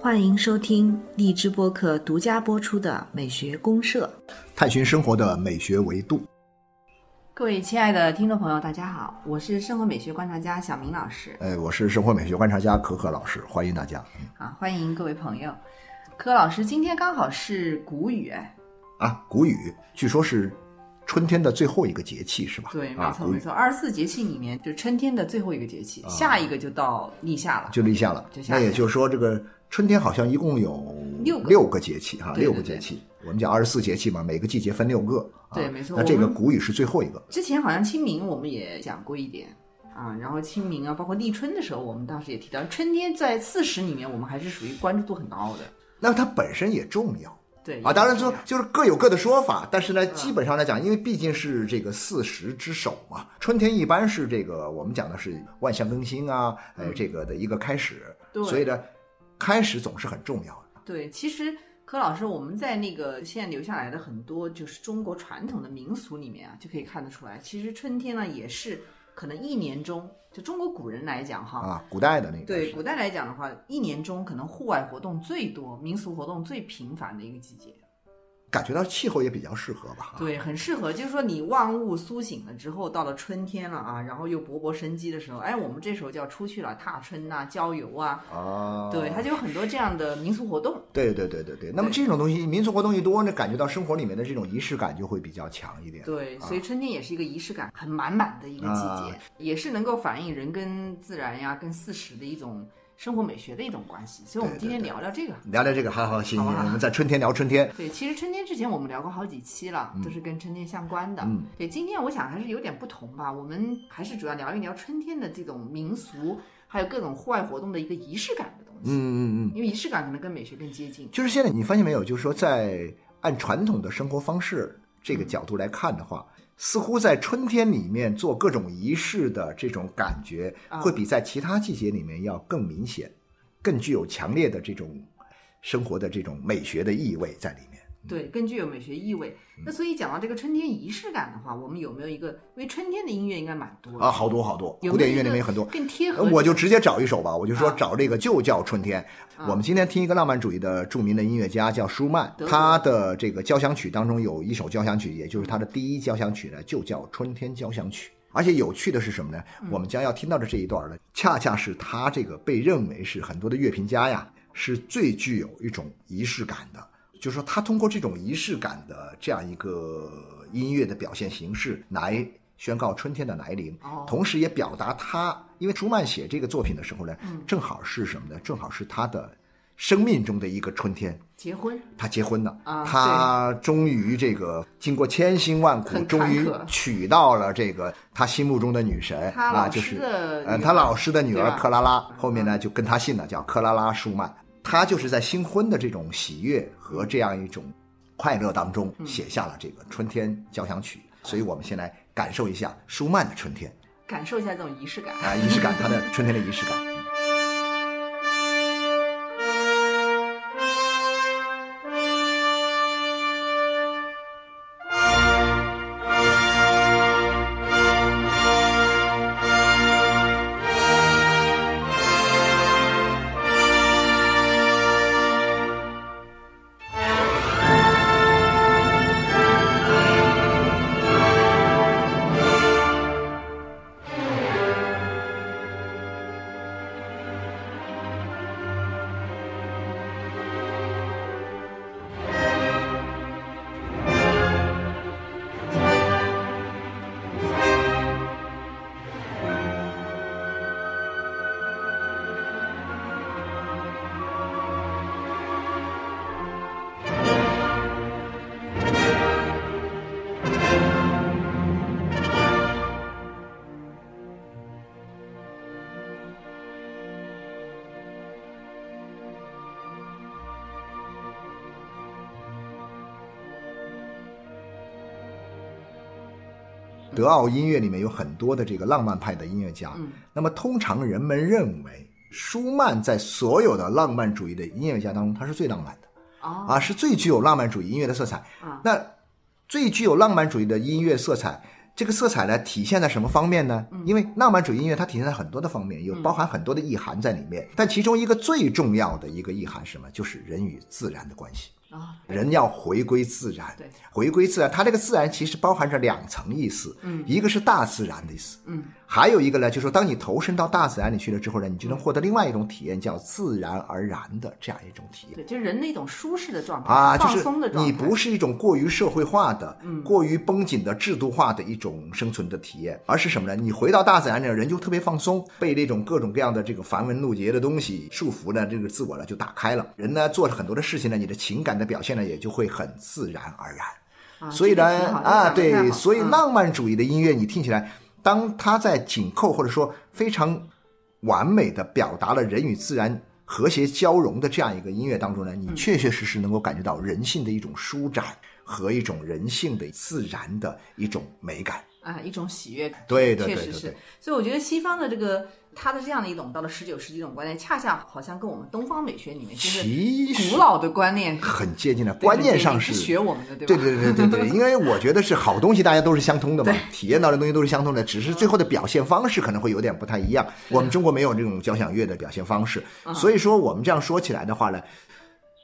欢迎收听荔枝播客独家播出的《美学公社》，探寻生活的美学维度。各位亲爱的听众朋友，大家好，我是生活美学观察家小明老师。哎，我是生活美学观察家可可老师，欢迎大家。啊，欢迎各位朋友。可老师，今天刚好是谷雨，哎，啊，谷雨，据说是春天的最后一个节气，是吧？对，没错没错，二十四节气里面就春天的最后一个节气，下一个就到立夏了。就立夏了就。夏那也就是说，这个春天好像一共有六个六个节气哈，六个节气。我们讲二十四节气嘛，每个季节分六个。啊对没错那这个谷雨是最后一个。之前好像清明我们也讲过一点啊，然后清明啊，包括立春的时候，我们当时也提到，春天在四时里面，我们还是属于关注度很高的。那它本身也重要。对啊，当然说就是各有各的说法，但是呢，嗯。基本上来讲，因为毕竟是这个四时之首嘛，春天一般是这个我们讲的是万象更新啊，呃，这个的一个开始，所以呢，开始总是很重要的。对，其实柯老师，我们在那个现在留下来的很多就是中国传统的民俗里面啊，就可以看得出来，其实春天呢也是可能一年中，就中国古人来讲哈，啊，古代的那个对古代来讲的话，一年中可能户外活动最多、民俗活动最频繁的一个季节。感觉到气候也比较适合吧？啊，对，很适合，就是说你万物苏醒了之后，到了春天了啊，然后又勃勃生机的时候，哎，我们这时候就要出去了，踏春呐、郊游啊，啊，对，它就有很多这样的民俗活动。对对对对对。那么这种东西，民俗活动一多那，感觉到生活里面的这种仪式感就会比较强一点。对，所以春天也是一个仪式感很满满的一个季节，啊也是能够反映人跟自然呀、跟四时的一种生活美学的一种关系。所以，我们今天聊聊这个。聊聊这个，好好行行，好啊我们在春天聊春天。对，其实春天之前我们聊过好几期了，都是跟春天相关的。嗯，对，今天我想还是有点不同吧，我们还是主要聊一聊春天的这种民俗，还有各种户外活动的一个仪式感的东西。嗯嗯嗯。因为仪式感可能跟美学更接近。就是现在你发现没有，就是说在按传统的生活方式这个角度来看的话，似乎在春天里面做各种仪式的这种感觉，啊会比在其他季节里面要更明显，更具有强烈的这种生活的这种美学的意味在里面。对，更具有美学意味。嗯那所以讲到这个春天仪式感的话，我们有没有一个？因为春天的音乐应该蛮多的啊，好多好多，古典音乐里面有很多。更贴合。我就直接找一首吧，我就说啊找这个就叫春天。啊我们今天听一个浪漫主义的著名的音乐家叫舒曼他的这个交响曲当中有一首交响曲，也就是他的第一交响曲呢，就叫《春天交响曲》。而且有趣的是什么呢？嗯我们将要听到的这一段呢，恰恰是他这个被认为是很多的乐评家呀，是最具有一种仪式感的。就是说，他通过这种仪式感的这样一个音乐的表现形式来宣告春天的来临，哦。同时也表达他，因为舒曼写这个作品的时候呢，嗯。正好是什么呢？正好是他的生命中的一个春天，结婚，他结婚了，啊他终于这个经过千辛万苦，终于娶到了这个他心目中的女神啊，就是的女儿呃他老师的女儿克拉拉，后面呢就跟他姓了，叫克拉拉舒曼。他就是在新婚的这种喜悦和这样一种快乐当中嗯写下了这个春天交响曲，所以我们先来感受一下舒曼的春天感受一下这种仪式感。啊，仪式感，他的春天的仪式感。德奥音乐里面有很多的这个浪漫派的音乐家，嗯那么通常人们认为舒曼在所有的浪漫主义的音乐家当中，他是最浪漫的哦啊，是最具有浪漫主义音乐的色彩。啊那最具有浪漫主义的音乐色彩，这个色彩呢，体现在什么方面呢？嗯因为浪漫主义音乐它体现在很多的方面，有包含很多的意涵在里面。但其中一个最重要的一个意涵是什么？就是人与自然的关系。啊，人要回归自然，回归自然。它这个自然其实包含着两层意思，嗯，一个是大自然的意思，嗯，还有一个呢，就是说当你投身到大自然里去了之后呢，你就能获得另外一种体验，叫自然而然的这样一种体验。对，就是人的一种舒适的状态啊，就放是。你不是一种过于社会化的、过于绷紧的制度化的一种生存的体验，而是什么呢？你回到大自然里，人就特别放松，被那种各种各样的这个繁文缛节的东西束缚呢，这个自我呢就打开了。人呢做了很多的事情呢，你的情感的表现呢也就会很自然而然。啊所以呢，啊，对，所以嗯浪漫主义的音乐，你听起来，当他在紧扣或者说非常完美的表达了人与自然和谐交融的这样一个音乐当中呢，嗯你确确实实能够感觉到人性的一种舒展和一种人性的自然的一种美感。啊，一种喜悦感。对对确实是。所以我觉得西方的这个它的这样的一种到了十九世纪这种观念，恰恰好像跟我们东方美学里面就是其实古老的观念很接近的，观念上是学我们的，对吧？对对对对对，因为我觉得是好东西，大家都是相通的嘛，体验到的东西都是相通的，只是最后的表现方式可能会有点不太一样。我们中国没有这种交响乐的表现方式，所以说我们这样说起来的话呢，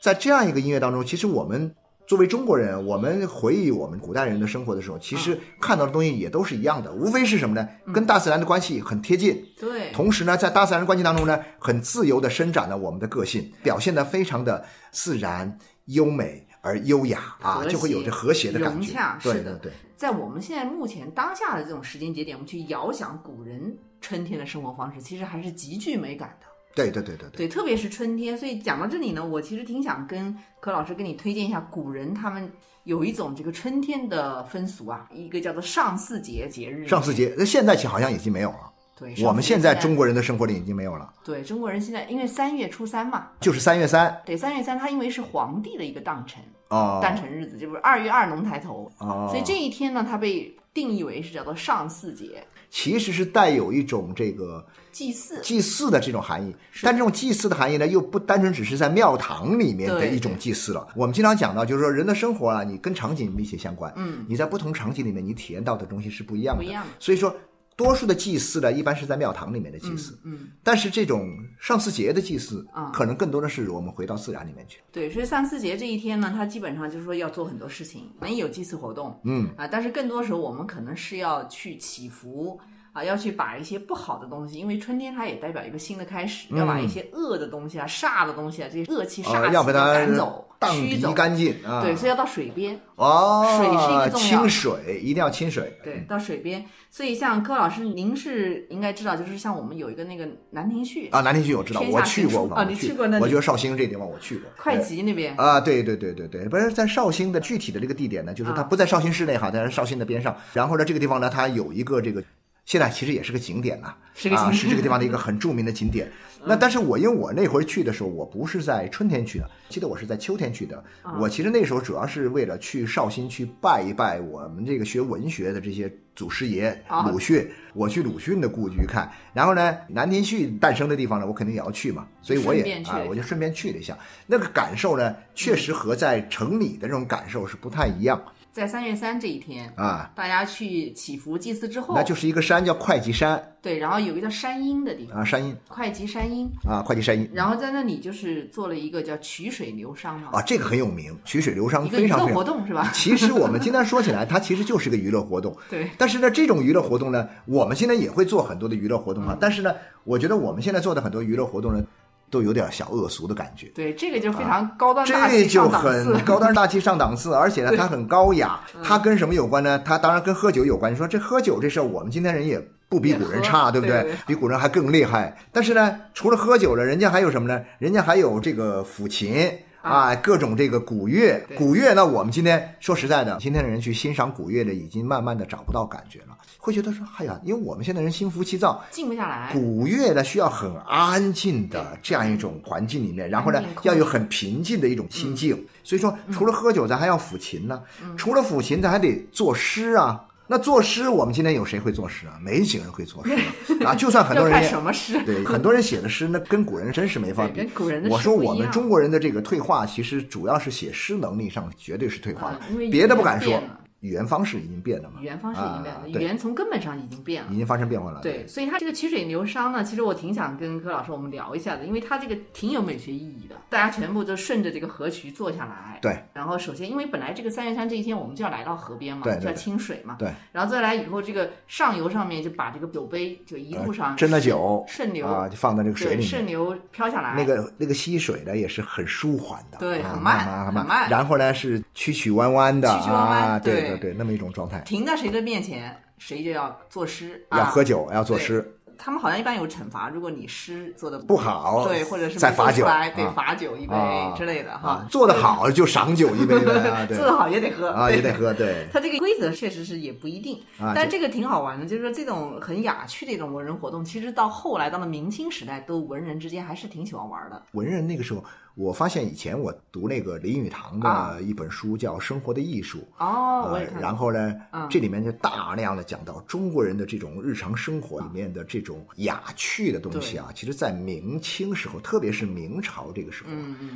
在这样一个音乐当中，其实我们。作为中国人，我们回忆我们古代人的生活的时候，其实看到的东西也都是一样的，无非是什么呢？跟大自然的关系很贴近，对，同时呢，在大自然的关系当中呢，很自由的伸展了我们的个性，表现的非常的自然、优美而优雅啊，就会有着和谐的感觉融洽。对的对对，在我们现在目前当下的这种时间节点，我们去遥想古人春天的生活方式，其实还是极具美感的。对对对对对。对，特别是春天。所以讲到这里呢，我其实挺想跟柯老师跟你推荐一下古人他们有一种这个春天的风俗啊，一个叫做上巳节节日。上巳节，那现在起好像已经没有了。对，我们现现在中国人的生活里已经没有了，对中国人现在因为三月初三嘛，就是三月三对三月三，它因为是皇帝的一个诞辰，哦诞辰日子，就是二月二龙抬头，哦，所以这一天呢，它被定义为是叫做上巳节，其实是带有一种这个祭祀。祭祀的这种含义，但这种祭祀的含义呢，又不单纯只是在庙堂里面的一种祭祀了。我们经常讲到，就是说人的生活啊，你跟场景密切相关，嗯，你在不同场景里面，你体验到的东西是不一样的。不一样的所以说，多数的祭祀呢，一般是在庙堂里面的祭祀，嗯，但是这种上巳节的祭祀，啊。可能更多的是我们回到自然里面去。对，所以上巳节这一天呢，它基本上就是说要做很多事情，可能有祭祀活动，嗯。啊，但是更多时候我们可能是要去祈福啊，要去把一些不好的东西，因为春天它也代表一个新的开始，要把一些恶的东西啊、煞的东西啊，这些恶气、煞啊，气要把它赶走、驱走。干净啊。对，所以要到水边，哦，水是一个重要清水一定要清水。对，到水边。所以像柯老师，您是应该知道，就是像我们有一个那个兰亭序啊，南亭序我知道，我去过，啊我你去过那我觉得绍兴这地方我去过。会对稽那边，啊，对对对对对，不是在绍兴的具体的这个地点呢，就是它啊不在绍兴市内哈，在绍兴的边上。然后呢，这个地方呢，它有一个这个，现在其实也是个景点呐，啊，是这个地方的一个很著名的景点。那但是我因为我那会儿去的时候，我不是在春天去的，记得我是在秋天去的。啊我其实那时候主要是为了去绍兴去拜一拜我们这个学文学的这些祖师爷啊鲁迅，我去鲁迅的故居看。然后呢，南亭序诞生的地方呢，我肯定也要去嘛，所以我也啊我就顺便去了一下。那个感受呢，确实和在城里的这种感受是不太一样在三月三这一天，啊。大家去祈福祭祀之后，那就是一个山叫会稽山对，然后有一个叫山阴的地方，啊，山阴会稽山阴，啊，会稽山阴然后在那里就是做了一个叫曲水流觞嘛，啊，这个很有名，曲水流觞一个娱乐非常非常活动是吧？其实我们今天说起来，它其实就是个娱乐活动。对，但是呢，这种娱乐活动呢，我们现在也会做很多的娱乐活动嗯啊。但是呢，我觉得我们现在做的很多娱乐活动呢，都有点小恶俗的感觉。对，这个就非常高端大这气就上档次很。高端大气上档次，而且呢，它很高雅。它跟什么有关呢？它当然跟喝酒有关。你说这喝酒这事儿，我们今天人也不比古人差，对不对对比古人还更厉害。但是呢，除了喝酒了，人家还有什么呢？人家还有这个抚琴。啊，各种这个古乐，对古乐呢，我们今天说实在的，今天的人去欣赏古乐的，已经慢慢的找不到感觉了，会觉得说，哎呀，因为我们现在人心浮气躁，静不下来。古乐呢需要很安静的这样一种环境里面，然后呢要有很平静的一种心境。所以说，嗯除了喝酒，咱还要抚琴呢。除了抚琴，咱还得作诗啊。那作诗，我们今天有谁会作诗啊？没几个人会作诗啊 啊！就算很多人也什么诗？对很多人写的诗，那跟古人真是没法比。跟古人的我说我们中国人的这个退化，其实主要是写诗能力上绝对是退化了嗯因为，别的不敢说语言方式已经变了嘛，语言方式已经变了，啊语言从根本上已经变了已。经发生变化了。对，所以它这个曲水流觞呢，其实我挺想跟柯老师我们聊一下的，因为它这个挺有美学意义的。大家全部就顺着这个河渠坐下来，对。然后首先，因为本来这个三月山这一天我们就要来到河边嘛，对对就要清水嘛，对。然后再来以后，这个上游上面就把这个酒杯就一路上呃斟的酒顺流啊，就放在这个水，里面。顺流飘下来，那个那个溪水呢，也是很舒缓的，啊对很慢慢很慢然后呢是曲曲弯弯的曲曲弯弯啊，对对那么一种状态。停在谁的面前，谁就要作诗，啊要喝酒，要作诗，他们好像一般有惩罚，如果你诗做的不好对，或者是再罚酒罚酒一杯啊之类的哈啊。，做的好 就赏酒一杯 做的好也得喝啊，也得喝，对他这个规则确实是也不一定，但这个挺好玩的，就是说这种很雅趣的一种文人活动，其实到后来到了明清时代，都文人之间还是挺喜欢玩的。文人那个时候，我发现以前我读那个林语堂啊的一本书叫《生活的艺术》。哦，呃，然后呢，嗯这里面就大量的讲到中国人的这种日常生活里面的这种雅趣的东西啊，其实在明清时候，特别是明朝这个时候，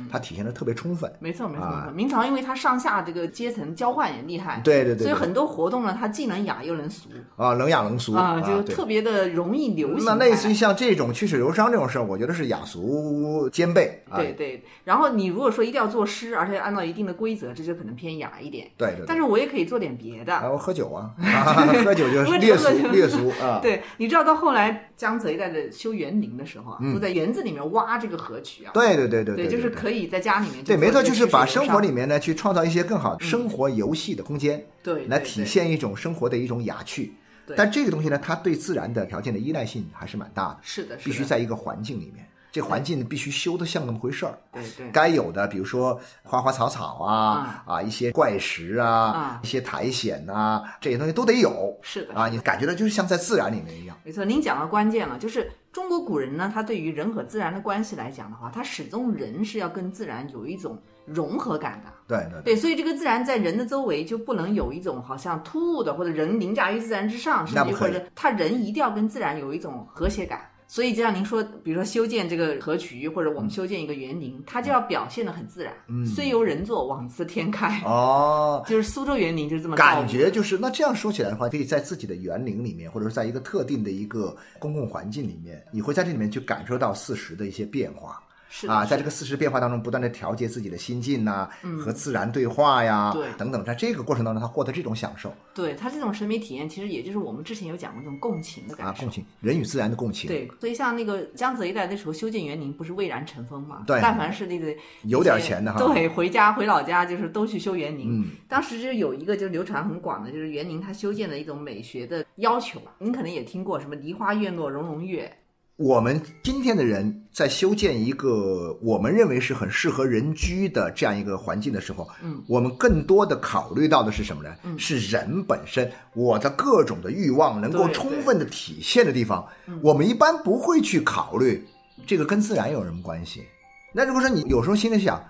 它体现的特别充分。没错没错没啊错。明朝因为它上下这个阶层交换也厉害，对对对对所以很多活动呢，它既能雅又能俗啊，能雅能俗啊，就特别的容易流行那。类似于像这种曲水流觞这种事儿，我觉得是雅俗兼备啊。对对，然后你如果说一定要作诗，而且按照一定的规则，这就可能偏雅一点。对对对。但是我也可以做点别的。然后喝酒啊，啊喝酒就是为略俗这个略俗啊。对，你知道到后来江泽一带的修园林的时候啊，嗯都在园子里面挖这个河渠啊。对对对对对，对，就是可以在家里面对，没错，就是把生活里里面呢去创造一些更好生活游戏的空间，对来体。现一种生活的一种雅趣。对但这个东西呢，它对自然的条件的依赖性还是蛮大的，是的，是的必须在一个环境里面，这环境必须修得像那么回事儿。对对该有的，比如说花花草草啊，啊一些怪石啊啊，一些苔藓呐，这些东西都得有是的啊，你感觉到就是像在自然里面一样。没错，您讲到关键了，就是中国古人呢，他对于人和自然的关系来讲的话，他始终人是要跟自然有一种融合感的。对对对，所以这个自然在人的周围就不能有一种好像突兀的，或者人凌驾于自然之上，甚至或者他人一定要跟自然有一种和谐感。所以就像您说，比如说修建这个河渠，或者我们修建一个园林，它就要表现的很自然。嗯虽由人作，枉自天开。哦，就是苏州园林就是这么感觉就是那这样说起来的话，可以在自己的园林里面，或者是在一个特定的一个公共环境里面，你会在这里面去感受到四时的一些变化啊，在这个四时变化当中，不断的调节自己的心境呐、和自然对话呀，嗯对等等，在这个过程当中，他获得这种享受对他这种审美体验，其实也就是我们之前有讲过这种共情的感啊，受。共情，人与自然的共情，对，所以像那个江泽一带那时候修建园林，不是蔚然成风嘛？对但凡是那个有点钱的哈对，回家回老家就是都去修园林。嗯，当时就有一个就流传很广的，就是园林它修建的一种美学的要求。您可能也听过什么“梨花院落融融月我们今天的人在修建一个我们认为是很适合人居的这样一个环境的时候，嗯，我们更多的考虑到的是什么呢？嗯是人本身，我的各种的欲望能够充分的体现的地方嗯，我们一般不会去考虑这个跟自然有什么关系。那如果说你有时候心里想，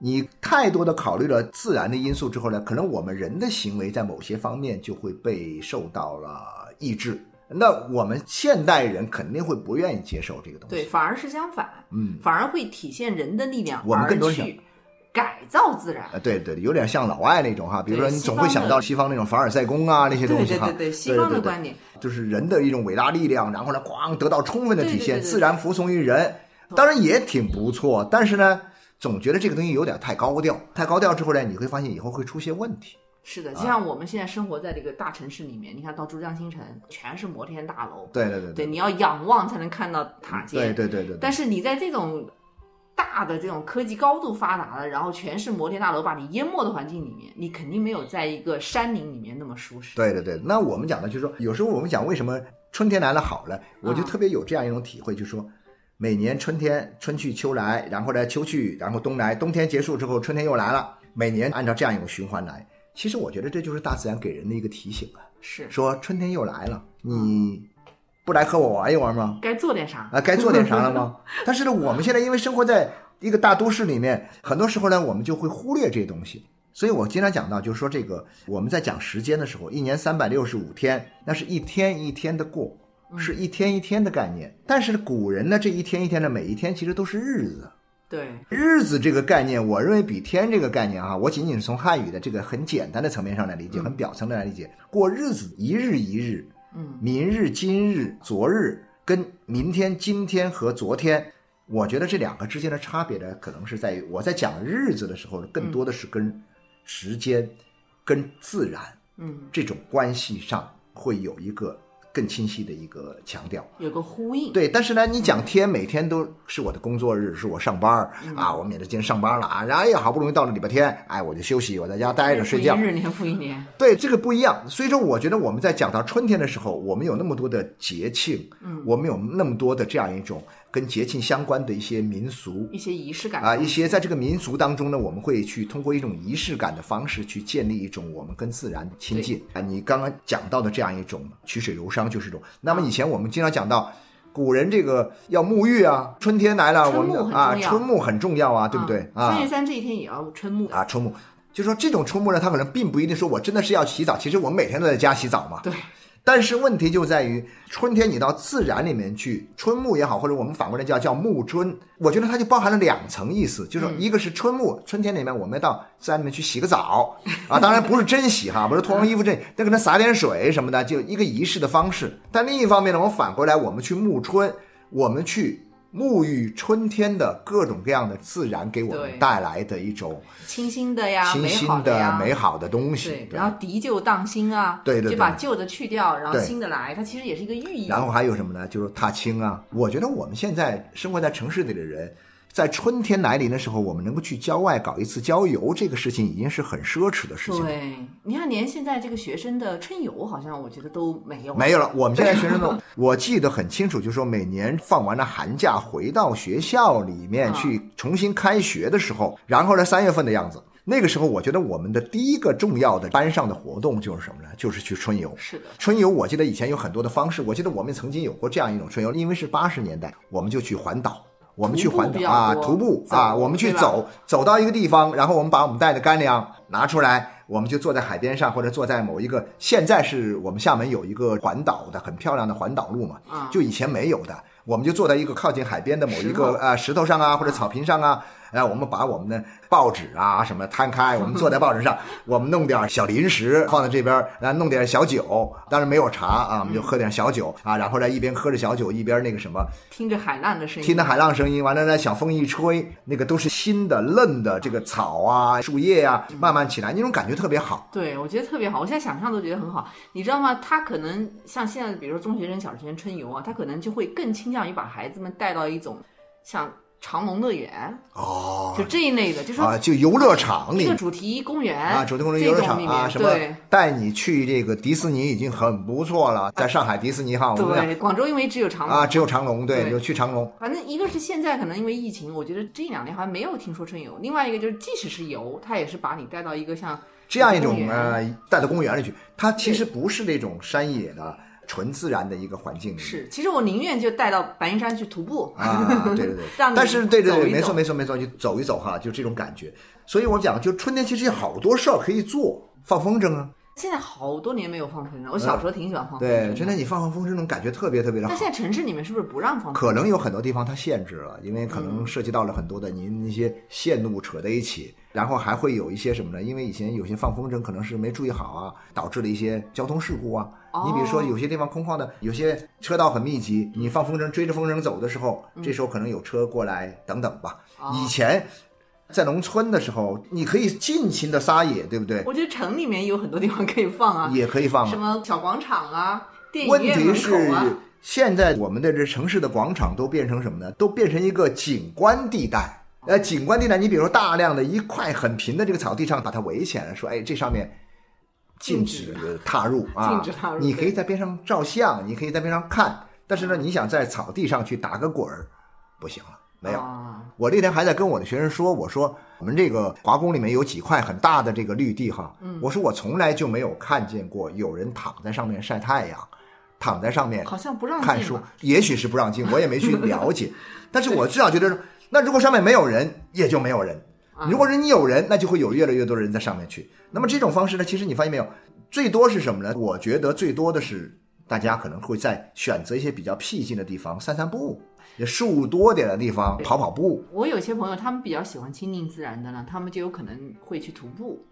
你太多的考虑了自然的因素之后呢，可能我们人的行为在某些方面就会被受到了抑制。那我们现代人肯定会不愿意接受这个”，东西。对，，反而是相反，嗯，反而会体现人的力量，我们更多去改造自然。呃，对对，有点像老外那种哈，比如说你总会想到西方那种凡尔赛宫啊那些东西哈，对对对，西方的对观点，就是人的一种伟大力量，然后呢，咣得到充分的体现，自然服从于人，当然也挺不错，但是呢，总觉得这个东西有点太高调，太高调之后呢，你会发现以后会出现问题。是的，啊就像我们现在生活在这个大城市里面，你看到珠江新城全是摩天大楼，对对对对，你要仰望才能看到塔尖，对对对对，但是你在这种大的这种科技高度发达的，然后全是摩天大楼把你淹没的环境里面，你肯定没有在一个山林里面那么舒适。对对对，那我们讲的就是说，有时候我们讲为什么春天来了好了，我就啊特别有这样一种体会，就是说，每年春天春去秋来，然后呢秋去，然后冬来，冬天结束之后春天又来了，每年按照这样一种循环来。其实我觉得这就是大自然给人的一个提醒啊，是，说春天又来了，你不来和我玩一玩吗？该做点啥？啊，该做点啥了吗？但是呢，我们现在因为生活在一个大都市里面，很多时候呢，我们就会忽略这些东西。所以我经常讲到，就是说这个我们在讲时间的时候，一年三百六十五天，那是一天一天的过，是一天一天的概念。但是古人呢，这一天一天的每一天其实都是日子，对，日子这个概念，我认为比天这个概念啊，我仅仅是从汉语的这个很简单的层面上来理解，很表层的来理解。过日子，一日一日，嗯，明日、今日、昨日，跟明天、今天和昨天，我觉得这两个之间的差别呢，可能是在于我在讲日子的时候，更多的是跟时间、跟自然，嗯，这种关系上会有一个更清晰的一个强调。有个呼应。对，但是呢，你讲天每天都是我的工作日，是我上班儿嗯啊，我免得今天上班了啊，然后哎呀，好不容易到了礼拜天，哎，我就休息，我在家待着睡觉一。日年复一年。对，这个不一样。所以说，我觉得我们在讲到春天的时候，我们有那么多的节庆，嗯，我们有那么多的这样一种跟节庆相关的一些民俗一些仪式感啊，一些在这个民俗当中呢，我们会去通过一种仪式感的方式去建立一种我们跟自然亲近啊。你刚刚讲到的这样一种曲水流觞，就是一种。那么以前我们经常讲到。古人这个要沐浴啊，春天来了，我们啊，春沐很重要啊，对不对啊？三月三这一天也要春沐。啊，春沐，就说这种春沐呢，它可能并不一定说我真的是要洗澡，其实我们每天都在家洗澡嘛。对，但是问题就在于春天你到自然里面去，春沐也好，或者我们反过来叫叫沐春，我觉得它就包含了两层意思，就是说一个是春沐，春天里面我们到自然里面去洗个澡啊，当然不是真洗哈，不是脱光衣服这，那给它洒点水什么的，就一个仪式的方式。但另一方面呢，我们反过来我们去沐春，我们去。沐浴春天的各种各样的自然给我们带来的一种清新的呀，清新美好的呀，美好的东西然后涤旧荡新啊，对对对就把旧的去掉，然后新的来，它其实也是一个寓意。然后还有什么呢？就是踏青啊。我觉得我们现在生活在城市里的人，在春天来临的时候，我们能够去郊外搞一次郊游，这个事情已经是很奢侈的事情了。对，你看，连现在这个学生的春游，好像我觉得都没有。没有了，我们现在学生呢，我记得很清楚，就是说每年放完了寒假回到学校里面啊去重新开学的时候，然后呢三月份的样子，那个时候我觉得我们的第一个重要的班上的活动就是什么呢？就是去春游。是的，春游，我记得以前有很多的方式，我记得我们曾经有过这样一种春游，因为是八十年代，我们就去环岛。我们去环岛啊，徒步啊，我们去走，走到一个地方，然后我们把我们带的干粮拿出来，我们就坐在海边上，或者坐在某一个。现在是我们厦门有一个环岛的很漂亮的环岛路嘛，啊。就以前没有的，我们就坐在一个靠近海边的某一个啊石头上啊，或者草坪上啊，哎，我们把我们的报纸啊什么摊开，我们坐在报纸上，我们弄点小零食放在这边，然后弄点小酒，当然没有茶啊，我们就喝点小酒啊，然后呢一边喝着小酒一边那个什么，听着海浪的声音，听着海浪声音，完了呢小风一吹，那个都是新的嫩的这个草啊树叶啊慢慢起来，那种感觉特别好。对，我觉得特别好，我现在想象都觉得很好。你知道吗？他可能像现在，比如说中学生、小学生春游啊，他可能就会更倾向于把孩子们带到一种像长隆乐园，哦就这一类的，就说啊，就游乐场里一个主题公园啊，主题公园游乐场啊，什么对带你去这个迪士尼已经很不错了，在上海迪士尼哈，对，广州因为只有长隆啊，只有长隆，对，对就去长隆。反正一个是现在可能因为疫情，我觉得这两年好像没有听说春游；另外一个就是即使是游，它也是把你带到一个像这样一种呃，带到公园里去，它其实不是那种山野的纯自然的一个环境里面。是，其实我宁愿就带到白云山去徒步啊，对对对，但是对对对，没错没错没错，就走一走哈，就这种感觉。所以我讲，就春天其实有好多事儿可以做，放风筝啊，现在好多年没有放风筝，我小时候挺喜欢放风筝对，的。春天你放放风筝，那种感觉特别特别的好那。现在城市里面是不是不让放风筝？可能有很多地方它限制了，因为可嗯能涉及到了很多的您那些线路扯在一起，然后还会有一些什么呢？因为以前有些放风筝可能是没注意好啊，导致了一些交通事故啊。哦你比如说有些地方空旷的，有些车道很密集，你放风筝追着风筝走的时候，嗯这时候可能有车过来等等吧。哦以前在农村的时候，你可以尽情的撒野，对不对？我觉得城里面有很多地方可以放啊，也可以放啊什么小广场啊、电问影院门题是口啊。，现在我们的这城市的广场都变成什么呢？都变成一个景观地带。呃，景观地带，你比如说大量的一块很平的这个草地上，把它围起来，说，哎，这上面禁止踏入啊，禁止踏入你可以在边上照相，你可以在边上看，但是呢，你想在草地上去打个滚儿，不行了，没有。啊我那天还在跟我的学生说，我说我们这个华工里面有几块很大的这个绿地哈，嗯我说我从来就没有看见过有人躺在上面晒太阳，躺在上面好像不让看书，也许是不让进，我也没去了解，但是我至少觉得说，那如果上面没有人，也就没有人。啊如果是你有人，那就会有越来越多的人在上面去。那么这种方式呢，其实你发现没有，最多是什么呢？我觉得最多的是大家可能会在选择一些比较僻静的地方散散步，也树多点的地方跑跑步。我有些朋友，他们比较喜欢亲近自然的呢，他们就有可能会去徒步，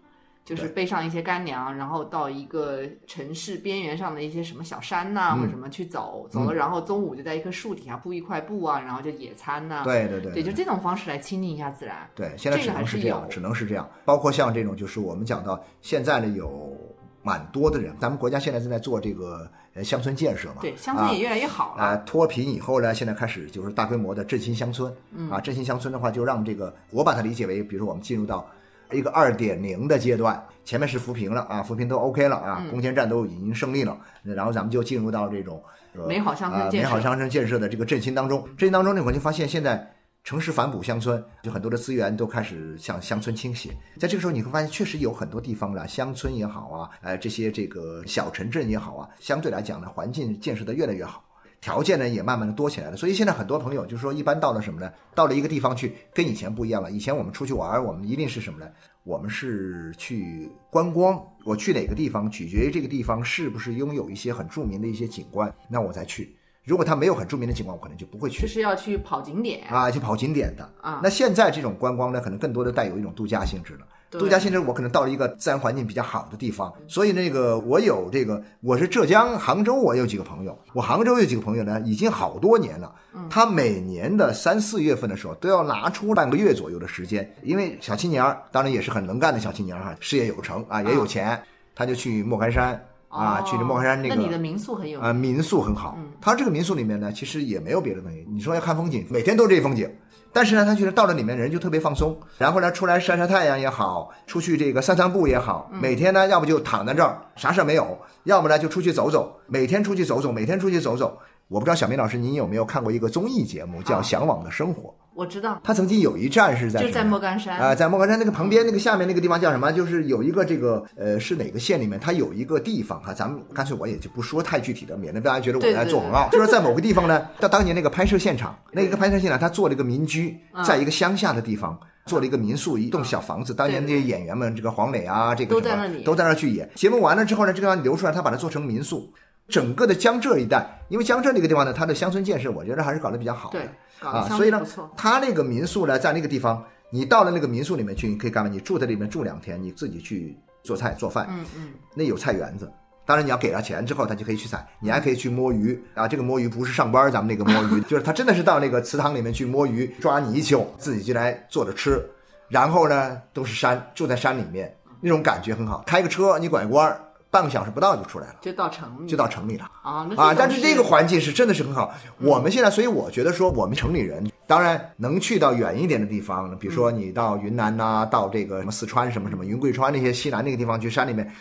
就是背上一些干粮，然后到一个城市边缘上的一些什么小山呐、或者什么去走，走了，然后中午就在一棵树底下铺一块布啊，然后就野餐呐、对对对对，就这种方式来亲近一下自然。对，现在只能是这样，有。只能是这样。包括像这种，就是我们讲到现在呢，有蛮多的人，咱们国家现在正在做这个呃乡村建设嘛，对，乡村也越来越好了。啊，脱贫以后呢，现在开始就是大规模的振兴乡村。嗯啊，振兴乡村的话，就让这个我把它理解为，比如说我们进入到一个二点零的阶段，前面是扶贫了啊，扶贫都 OK 了啊，攻坚战都已经胜利了，然后咱们就进入到这种、呃美好乡村啊建设美好乡村建设的这个振兴当中。振兴当中呢，我就发现现在。城市反哺乡村，就很多的资源都开始向乡村倾斜。在这个时候，你会发现，确实有很多地方啊，乡村也好啊，呃，这些这个小城镇也好啊，相对来讲呢，环境建设的越来越好。条件呢也慢慢的多起来了，所以现在很多朋友就是说，一般到了什么呢？到了一个地方去，跟以前不一样了。以前我们出去玩，我们一定是什么呢？我们是去观光。我去哪个地方，取决于这个地方是不是拥有一些很著名的一些景观，那我再去。如果它没有很著名的景观，我可能就不会去。就。是要去跑景点。啊，去跑景点的。啊。那现在这种观光呢，可能更多的带有一种度假性质了。对。度假性质，我可能到了一个自然环境比较好的地方，所以那个我有这个，我是浙江杭州，我有几个朋友，我杭州有几个朋友呢，已经好多年了。他每年的三四月份的时候，都要拿出半个月左右的时间，因为小青年儿，当然也是很能干的小青年儿哈，事业有成啊，也有钱，他就去莫干山啊，哦去这莫干山那个。那你的民宿很有啊、民宿很好。他这个民宿里面呢，其实也没有别的东西。你说要看风景，每天都是这风景。但是呢，他觉得到了里面人就特别放松，然后呢，出来晒晒太阳也好，出去这个散散步也好，每天呢，要不就躺在这儿啥事儿没有，要么呢就出去走走，每天出去走走，每天出去走走。我不知道小明老师您有没有看过一个综艺节目叫《啊向往的生活》？我知道，他曾经有一站是在就在莫干山啊、在莫干山那个旁边那个下面那个地方叫什么？就是有一个这个呃是哪个县里面，它有一个地方哈，咱们干脆我也就不说太具体的，免得大家觉得我在做广告。就是在某个地方呢，到当年那个拍摄现场，那个拍摄现场他做了一个民居，嗯在一个乡下的地方。做了一个民宿，一栋小房子。当年那些演员们，这个黄磊啊，这个都在那里都在那儿去演。节目完了之后呢，这个地方流出来，他把它做成民宿。整个的江浙一带，因为江浙那个地方呢，它的乡村建设，我觉得还是搞得比较好的。对，啊，所以呢对不错。，他那个民宿呢，在那个地方，你到了那个民宿里面去，你可以干嘛？你住在里面住两天，你自己去做菜做饭，嗯嗯，那有菜园子。当然，你要给了钱之后，他就可以去采。你还可以去摸鱼啊，这个摸鱼不是上班咱们那个摸鱼，就是他真的是到那个祠堂里面去摸鱼、抓泥鳅，自己就来做着吃。然后呢，都是山，住在山里面，那种感觉很好。开个车，你拐弯儿，半个小时不到就出来了，就到城里就到城里了。啊，啊，但是这个环境是真的是很好。我们现在，所以我觉得说，我们城里人当然能去到远一点的地方，比如说你到云南呐、到这个什么四川什么什么云贵川那些西南那个地方去山里面，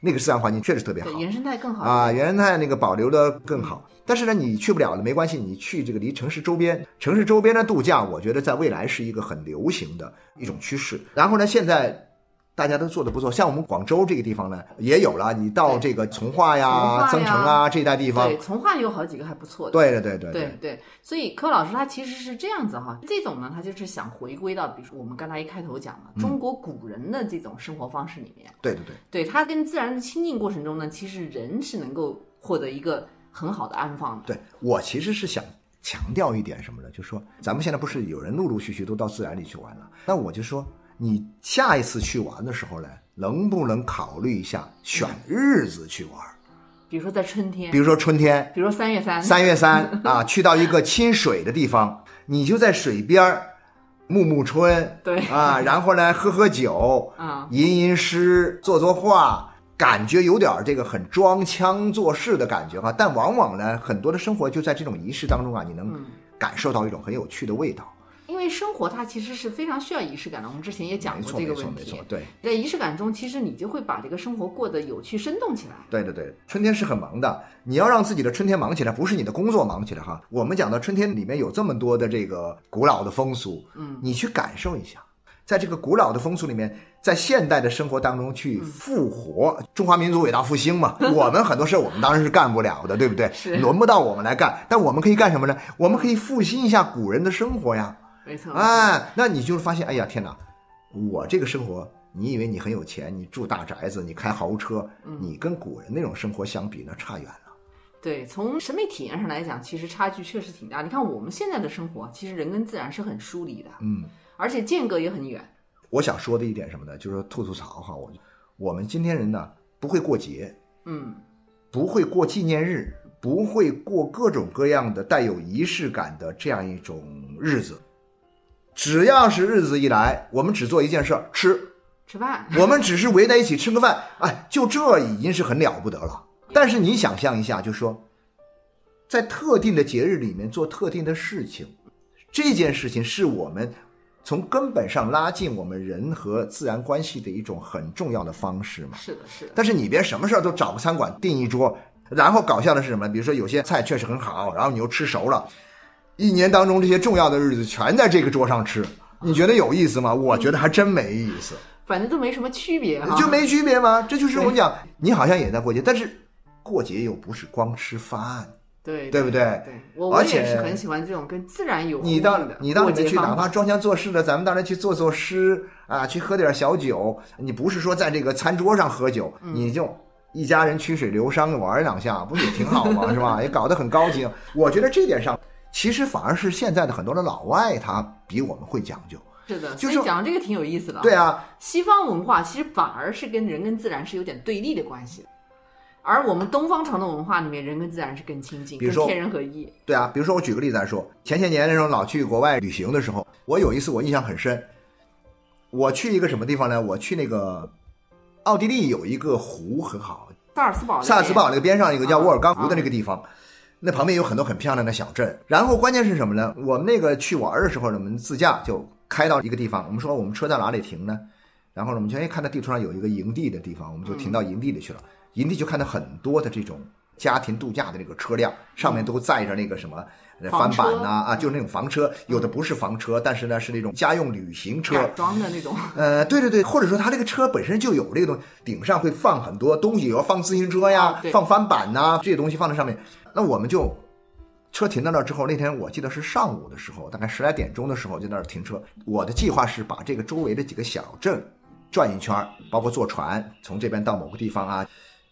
那个自然环境确实特别好原生态更好啊，原生态那个保留的更好。但是呢，你去不了了没关系，你去这个离城市周边，城市周边的度假，我觉得在未来是一个很流行的一种趋势。然后呢，现在大家都做的不错，像我们广州这个地方呢，也有了。你到这个从化呀、增城啊这一带地方，对，从化有好几个还不错的。对对对对对对，所以柯老师他其实是这样子哈，这种呢，他就是想回归到，比如说我们刚才一开头讲嗯的中国古人的这种生活方式里面，对对对对他跟自然的亲近过程中呢，其实人是能够获得一个很好的安放的。对，我其实是想强调一点什么呢？就是说咱们现在不是有人陆陆续续都到自然里去玩了，那我就说你下一次去玩的时候呢，能不能考虑一下选日子去玩？比如说在春天，比如说春天，比如说三月三，三月三 啊，去到一个亲水的地方，你就在水边儿沐沐春，对啊，然后呢喝喝酒，啊，吟吟诗，作作画，感觉有点儿这个很装腔作势的感觉哈。但往往呢，很多的生活就在这种仪式当中啊，你能嗯感受到一种很有趣的味道。因为生活它其实是非常需要仪式感的。我们之前也讲，过这个，问题没错，。对。在仪式感中，其实你就会把这个生活过得有趣生动起来。对对对，春天是很忙的，你要让自己的春天忙起来，不是你的工作忙起来哈。我们讲到春天里面有这么多的这个古老的风俗，嗯，你去感受一下，在这个古老的风俗里面，在现代的生活当中去复活中华民族伟大复兴嘛。我们很多事儿我们当然是干不了的，对不对？是轮不到我们来干，但我们可以干什么呢？我们可以复兴一下古人的生活呀。没错，哎，那你就是发现，哎呀天哪，我这个生活，你以为你很有钱，你住大宅子，你开豪车，你跟古人那种生活相比，那差远了。对，从审美体验上来讲，其实差距确实挺大。你看我们现在的生活，其实人跟自然是很疏离的，嗯，而且间隔也很远。我想说的一点什么呢？就是说吐吐槽哈，我我们今天人呢不会过节，嗯，不会过纪念日，不会过各种各样的带有仪式感的这样一种日子。只要是日子一来，我们只做一件事儿，吃。吃饭，我们只是围在一起吃个饭，哎，就这已经是很了不得了。但是你想象一下，就说在特定的节日里面做特定的事情，这件事情是我们从根本上拉近我们人和自然关系的一种很重要的方式嘛。是的，是的。但是你别什么事儿都找个餐馆订一桌，然后搞笑的是什么？比如说有些菜确实很好，然后你又吃熟了，一年当中这些重要的日子全在这个桌上吃，你觉得有意思吗？我觉得还真没意思。反正都没什么区别哈，就没区别吗？这就是我讲，你好像也在过节，但是过节又不是光吃饭，对对不对？对，我我也是很喜欢这种跟自然有你到你到里面去，哪哪怕装腔作势的，咱们到那去做做诗啊，去喝点小酒。你不是说在这个餐桌上喝酒，你就一家人曲水流觞玩两下，不也挺好吗？是吧？也搞得很高兴。我觉得这点上，其实反而是现在的很多的老外，他比我们会讲究。是的，就是讲这个挺有意思的。对啊，西方文化其实反而是跟人跟自然是有点对立的关系，而我们东方传统文化里面，人跟自然是更亲近，比如说天人合一。对啊，比如说我举个例子来说，前些年那时候老去国外旅行的时候，我有一次我印象很深，我去一个什么地方呢？我去那个奥地利有一个湖很好，萨尔斯堡，萨尔斯堡那个边上一个叫沃尔冈湖的那个地方。那旁边有很多很漂亮的小镇，然后关键是什么呢？我们那个去玩的时候呢，我们自驾就开到一个地方，我们说我们车在哪里停呢？然后呢，我们就哎看到地图上有一个营地的地方，我们就停到营地里去了。营地就看到很多的这种家庭度假的那个车辆，上面都载着那个什么翻板呐啊，就是那种房车，有的不是房车，但是呢是那种家用旅行车装的那种。呃，对对对，或者说它这个车本身就有这个东西，顶上会放很多东西，比如放自行车呀，放翻板呐这些东西放在上面。那我们就车停到那儿之后，那天我记得是上午的时候，大概十来点钟的时候就在那儿停车。我的计划是把这个周围的几个小镇转一圈，包括坐船从这边到某个地方啊。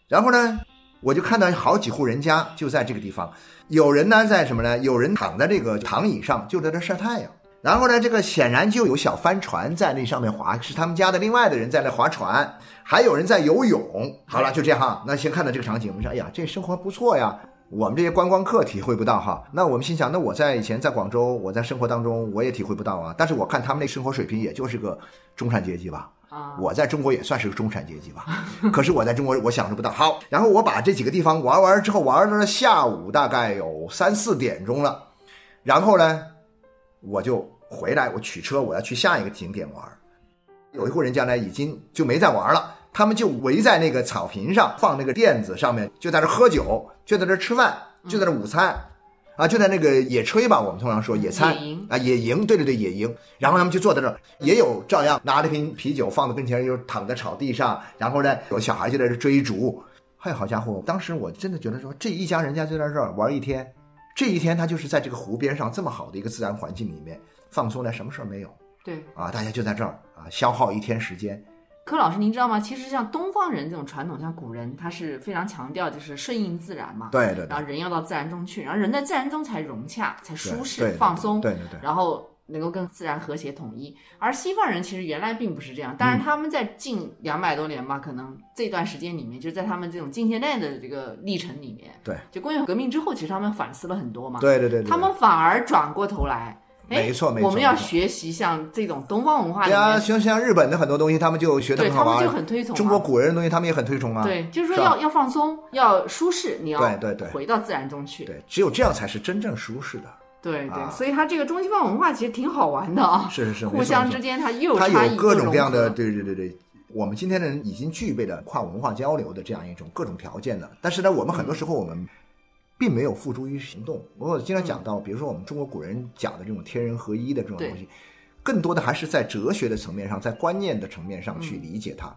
然后呢，我就看到好几户人家就在这个地方，有人呢在什么呢？有人躺在这个躺椅上就在这晒太阳。然后呢，这个显然就有小帆船在那上面划，是他们家的另外的人在那划船，还有人在游泳。好了，就这样哈。那先看到这个场景，我们说，哎呀，这生活不错呀。我们这些观光客体会不到哈，那我们心想，那我在以前在广州，我在生活当中我也体会不到啊。但是我看他们那生活水平，也就是个中产阶级吧。我在中国也算是个中产阶级吧。可是我在中国我享受不到。好，然后我把这几个地方玩完之后，玩到了下午大概有三四点钟了，然后呢，我就回来，我取车，我要去下一个景点玩。有一户人家呢，已经就没再玩了。他们就围在那个草坪上，放那个垫子上面，就在这喝酒，就在这吃饭，就在这午餐，啊，就在那个野炊吧，我们通常说野餐啊，野营，对对对，野营。然后他们就坐在那儿，也有照样拿着瓶啤酒放在跟前，又躺在草地上，然后呢，有小孩就在这追逐。哎，好家伙，当时我真的觉得说，这一家人家就在这儿玩一天，这一天他就是在这个湖边上这么好的一个自然环境里面放松的，什么事儿没有。对，啊，大家就在这儿啊，消耗一天时间。柯老师，您知道吗？其实像东方人这种传统，像古人，他是非常强调就是顺应自然嘛。对对。然后人要到自然中去，然后人在自然中才融洽，才舒适、放松。对对对。然后能够跟自然和谐统一。而西方人其实原来并不是这样，但是他们在近两百多年吧，可能这段时间里面，就是在他们这种近现代的这个历程里面，对，就工业革命之后，其实他们反思了很多嘛。对对对。他们反而转过头来。没错，没错。我们要学习像这种东方文化。对啊，像像日本的很多东西，他们就学的很好啊。他们就很推崇。中国古人的东西，他们也很推崇啊。对，就是说要要放松，要舒适，你要对对对回到自然中去。对，只有这样才是真正舒适的。对对，所以它这个中西方文化其实挺好玩的啊。是是是，互相之间它又它有各种各样的，对对对对。我们今天的人已经具备了跨文化交流的这样一种各种条件了，但是呢，我们很多时候我们。并没有付诸于行动。我经常讲到，比如说我们中国古人讲的这种天人合一的这种东西，更多的还是在哲学的层面上，在观念的层面上去理解它。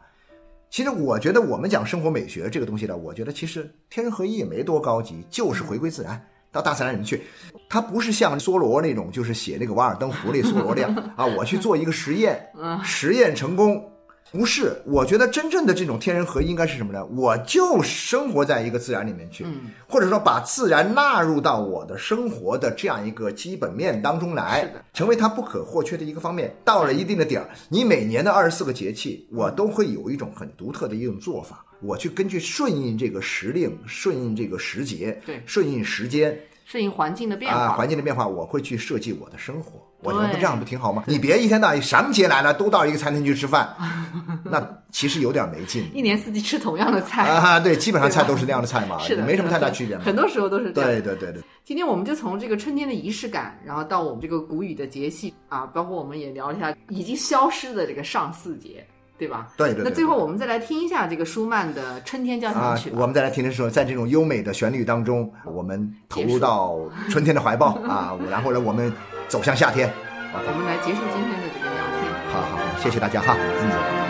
其实我觉得我们讲生活美学这个东西呢，我觉得其实天人合一也没多高级，就是回归自然，到大自然里面去。它不是像梭罗那种，就是写那个《瓦尔登湖》里梭罗那样 啊，我去做一个实验，实验成功。不是，我觉得真正的这种天人合一应该是什么呢？我就生活在一个自然里面去，嗯或者说把自然纳入到我的生活的这样一个基本面当中来，成为它不可或缺的一个方面。到了一定的点儿，你每年的二十四个节气，我都会有一种很独特的一种做法，我去根据顺应这个时令，顺应这个时节，对顺应时间顺应环境的变啊，化。环境的变化，我会去设计我的生活。我觉得不这样不挺好吗？你别一天到晚什么节来了都到一个餐厅去吃饭，那其实有点没劲。一年四季吃同样的菜，啊，对，基本上菜都是那样的菜嘛，是的，没什么太大区别嘛。很多时候都是这样。对对对对，今天我们就从这个春天的仪式感，然后到我们这个谷雨的节气啊，包括我们也聊一下已经消失的这个上巳节，对吧？对对对那最后我们再来听一下这个舒曼的《春天交响啊曲》，吧。我们再来听听说，在这种优美的旋律当中，我们投入到春天的怀抱 啊，然后呢，我们走向夏天。我们来结束今天的这个聊天。好好好，谢谢大家哈。嗯。